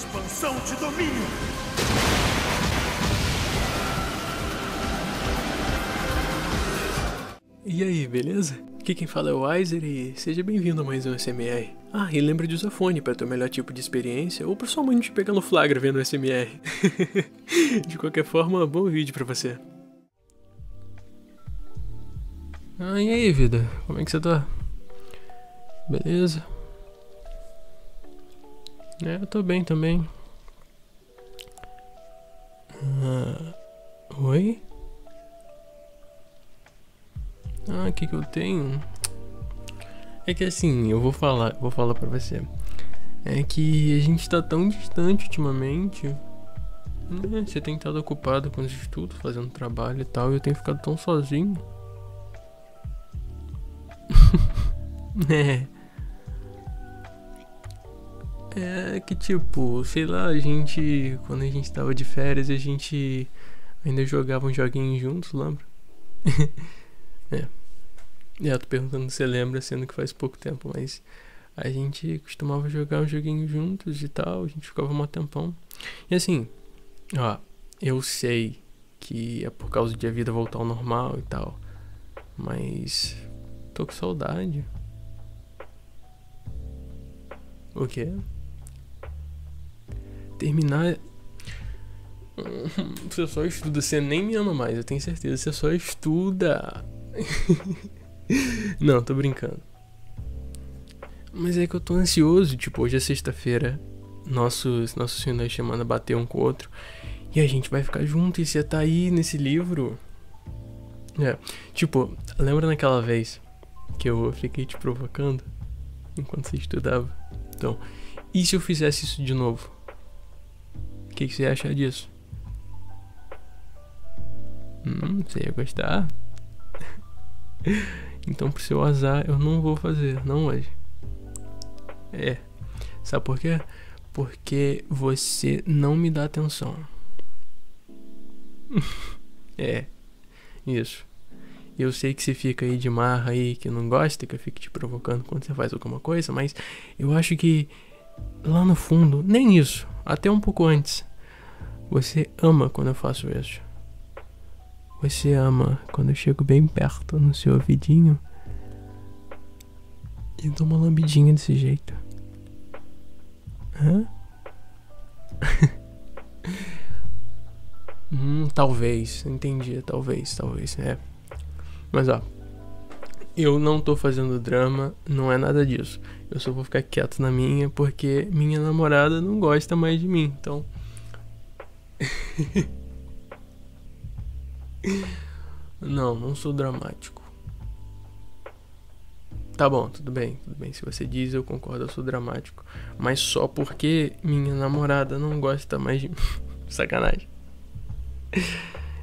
Expansão de domínio! E aí, beleza? Aqui quem fala é o Weiser e seja bem-vindo a mais um SMR. Ah, e lembra de usar fone para ter o melhor tipo de experiência ou mãe te pegar no flagra vendo o SMR. de qualquer forma, bom vídeo pra você. Ah, e aí, vida? Como é que você tá? Beleza? É, eu tô bem também. Ah, oi? Ah, o que que eu tenho? É que assim, eu vou falar, vou falar pra você. É que a gente tá tão distante ultimamente. Né? Você tem estado ocupado com os estudos, fazendo trabalho e tal, e eu tenho ficado tão sozinho. é. É que tipo, sei lá, a gente. Quando a gente tava de férias, a gente ainda jogava um joguinho juntos, lembra? é. É, eu tô perguntando se você lembra, sendo que faz pouco tempo, mas a gente costumava jogar um joguinho juntos e tal, a gente ficava um tempão. E assim, ó, eu sei que é por causa de a vida voltar ao normal e tal, mas tô com saudade. O quê? Terminar. Você só estuda, você nem me ama mais, eu tenho certeza. Você só estuda. Não, tô brincando. Mas é que eu tô ansioso, tipo, hoje é sexta-feira. Nossos, nossos finais de semana bater um com o outro. E a gente vai ficar junto e você tá aí nesse livro. É, tipo, lembra naquela vez que eu fiquei te provocando enquanto você estudava? Então, e se eu fizesse isso de novo? Que, que você acha disso? Hum, você ia gostar? então, pro seu azar, eu não vou fazer, não hoje. É. Sabe por quê? Porque você não me dá atenção. é. Isso. Eu sei que você fica aí de marra aí, que não gosta, que eu fico te provocando quando você faz alguma coisa, mas eu acho que lá no fundo, nem isso, até um pouco antes, você ama quando eu faço isso. Você ama quando eu chego bem perto no seu ouvidinho e dou uma lambidinha desse jeito. Hã? hum, talvez. Entendi. Talvez, talvez. É. Mas ó. Eu não tô fazendo drama, não é nada disso. Eu só vou ficar quieto na minha porque minha namorada não gosta mais de mim. Então. não, não sou dramático. Tá bom, tudo bem, tudo bem. Se você diz, eu concordo, eu sou dramático. Mas só porque minha namorada não gosta mais de Sacanagem.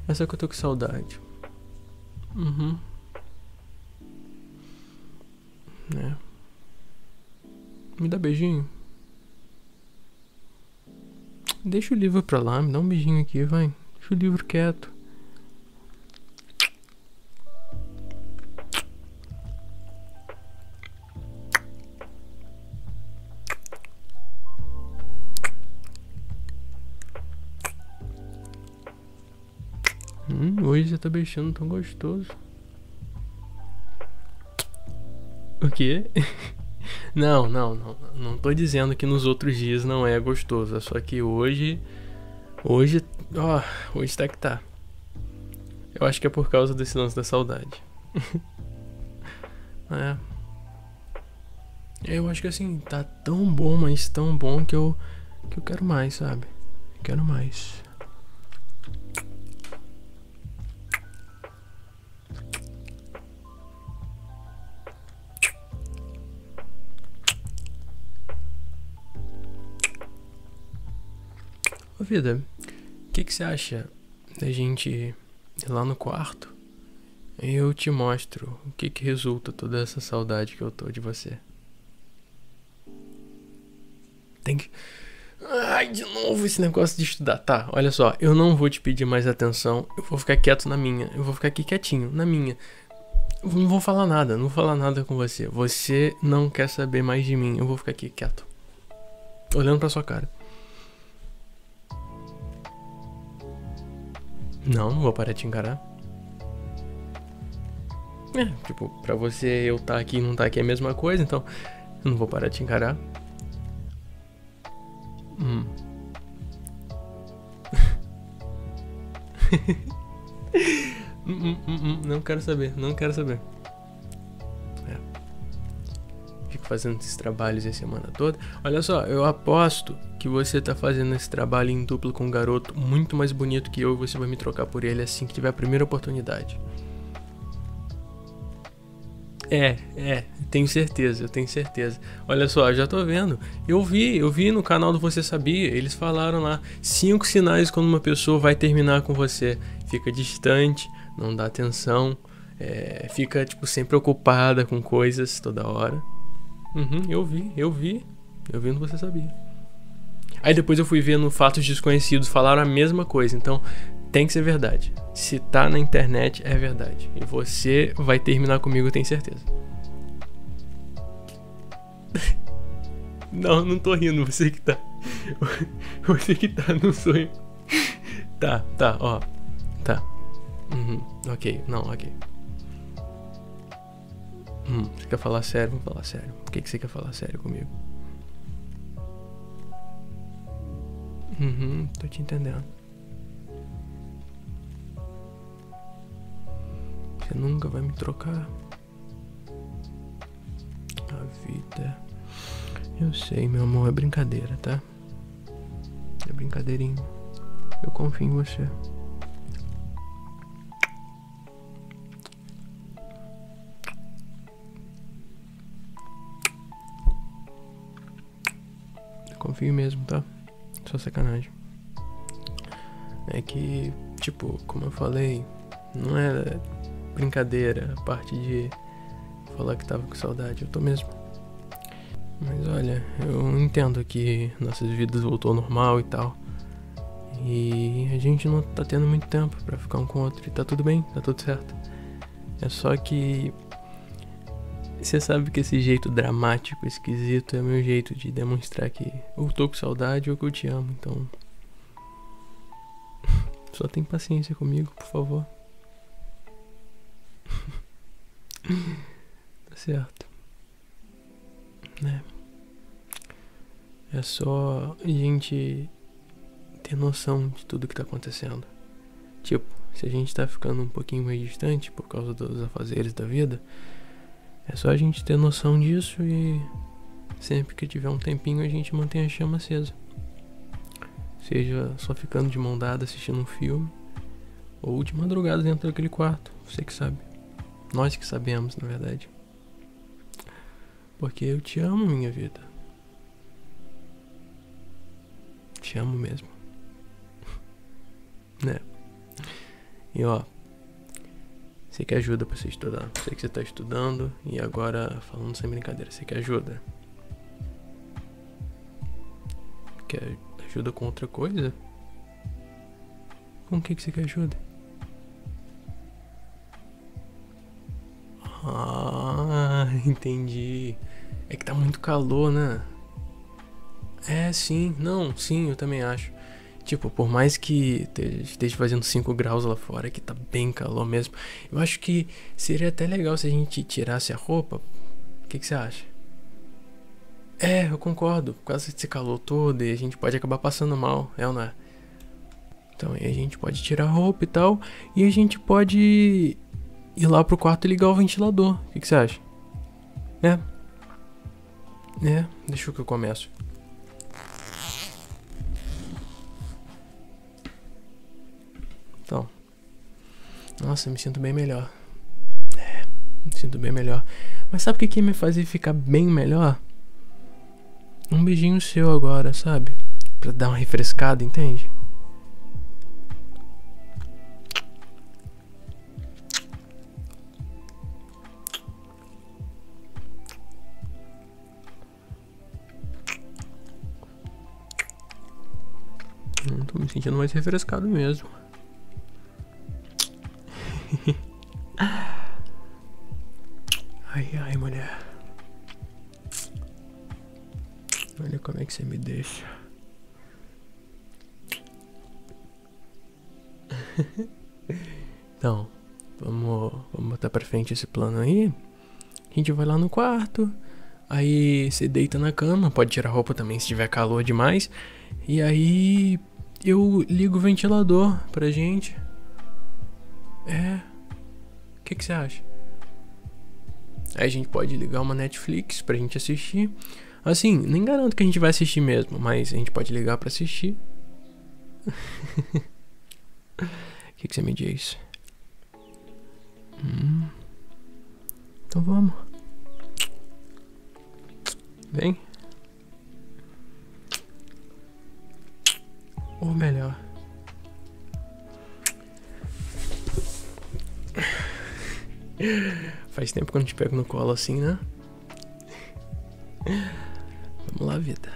É só que eu tô com saudade. Uhum. É. Me dá beijinho. Deixa o livro pra lá, me dá um beijinho aqui, vai. Deixa o livro quieto. Hum, hoje você tá beijando tão gostoso. O quê? Não, não, não. Não tô dizendo que nos outros dias não é gostoso. É só que hoje. Hoje. Ó, hoje tá que tá. Eu acho que é por causa desse lance da saudade. é. Eu acho que assim, tá tão bom, mas tão bom que eu. que eu quero mais, sabe? Quero mais. Vida, o que, que você acha da gente ir lá no quarto eu te mostro o que, que resulta toda essa saudade que eu tô de você? Tem que. Ai, de novo esse negócio de estudar. Tá, olha só, eu não vou te pedir mais atenção, eu vou ficar quieto na minha, eu vou ficar aqui quietinho, na minha. Eu não vou falar nada, não vou falar nada com você. Você não quer saber mais de mim, eu vou ficar aqui quieto. Olhando pra sua cara. Não, não vou parar de te encarar. É, tipo, pra você eu estar tá aqui e não estar tá aqui é a mesma coisa, então eu não vou parar de te encarar. Hum. Hum, hum, hum, não quero saber, não quero saber. É. Fico fazendo esses trabalhos a semana toda. Olha só, eu aposto que você tá fazendo esse trabalho em duplo com um garoto muito mais bonito que eu e você vai me trocar por ele assim que tiver a primeira oportunidade. É, é, tenho certeza, eu tenho certeza. Olha só, já tô vendo. Eu vi, eu vi no canal do Você Sabia, eles falaram lá cinco sinais quando uma pessoa vai terminar com você. Fica distante, não dá atenção, é, fica tipo sempre ocupada com coisas toda hora. Uhum, eu vi, eu vi, eu vi no Você Sabia. Aí depois eu fui ver no Fatos Desconhecidos, falaram a mesma coisa. Então tem que ser verdade. Se tá na internet, é verdade. E você vai terminar comigo, eu tenho certeza. Não, não tô rindo, você que tá. Você que tá no sonho. Tá, tá, ó. Tá. Uhum, ok, não, ok. Hum, você quer falar sério? Vamos falar sério. Por que, que você quer falar sério comigo? Uhum, tô te entendendo. Você nunca vai me trocar. A vida. Eu sei, meu amor, é brincadeira, tá? É brincadeirinho. Eu confio em você. Eu confio mesmo, tá? Só sacanagem. É que, tipo, como eu falei, não é brincadeira, a parte de falar que tava com saudade, eu tô mesmo. Mas olha, eu entendo que nossas vidas voltou ao normal e tal. E a gente não tá tendo muito tempo para ficar um com o outro e tá tudo bem, tá tudo certo. É só que você sabe que esse jeito dramático, esquisito, é meu jeito de demonstrar que eu tô com saudade ou que eu te amo, então. Só tem paciência comigo, por favor. tá certo. Né? É só a gente ter noção de tudo que tá acontecendo. Tipo, se a gente tá ficando um pouquinho mais distante por causa dos afazeres da vida, é só a gente ter noção disso e sempre que tiver um tempinho a gente mantém a chama acesa. Seja só ficando de mão dada assistindo um filme, ou de madrugada dentro daquele quarto, você que sabe. Nós que sabemos, na verdade. Porque eu te amo, minha vida. Te amo mesmo. né? E ó, você quer ajuda pra você estudar. Sei que você tá estudando e agora, falando sem brincadeira, você quer ajuda? Quer ajuda com outra coisa? Com o que, que você quer ajuda? Ah, entendi. É que tá muito calor, né? É, sim. Não, sim, eu também acho. Tipo, por mais que esteja fazendo 5 graus lá fora, que tá bem calor mesmo, eu acho que seria até legal se a gente tirasse a roupa. O que, que você acha? É, eu concordo. Por causa desse calor todo e a gente pode acabar passando mal, é ou não é? Então aí a gente pode tirar a roupa e tal. E a gente pode ir lá pro quarto e ligar o ventilador. O que, que você acha? É. É, deixa que eu começo. Então. Nossa, me sinto bem melhor. É, me sinto bem melhor. Mas sabe o que, que me fazia ficar bem melhor? Um beijinho seu agora, sabe? Pra dar uma refrescada, entende? Hum, tô me sentindo mais refrescado mesmo. Que você me deixa. Então, vamos, vamos botar pra frente esse plano aí. A gente vai lá no quarto. Aí você deita na cama, pode tirar roupa também se tiver calor demais. E aí eu ligo o ventilador pra gente. É. O que, que você acha? Aí a gente pode ligar uma Netflix pra gente assistir. Assim, nem garanto que a gente vai assistir mesmo, mas a gente pode ligar pra assistir. O que, que você me diz? Hum. Então vamos. Vem. Ou melhor. Faz tempo que eu não te pego no colo assim, né? Vamos lá, vida.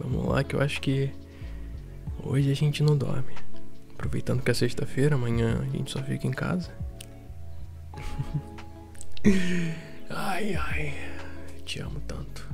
Vamos lá, que eu acho que hoje a gente não dorme. Aproveitando que é sexta-feira, amanhã a gente só fica em casa. ai, ai. Te amo tanto.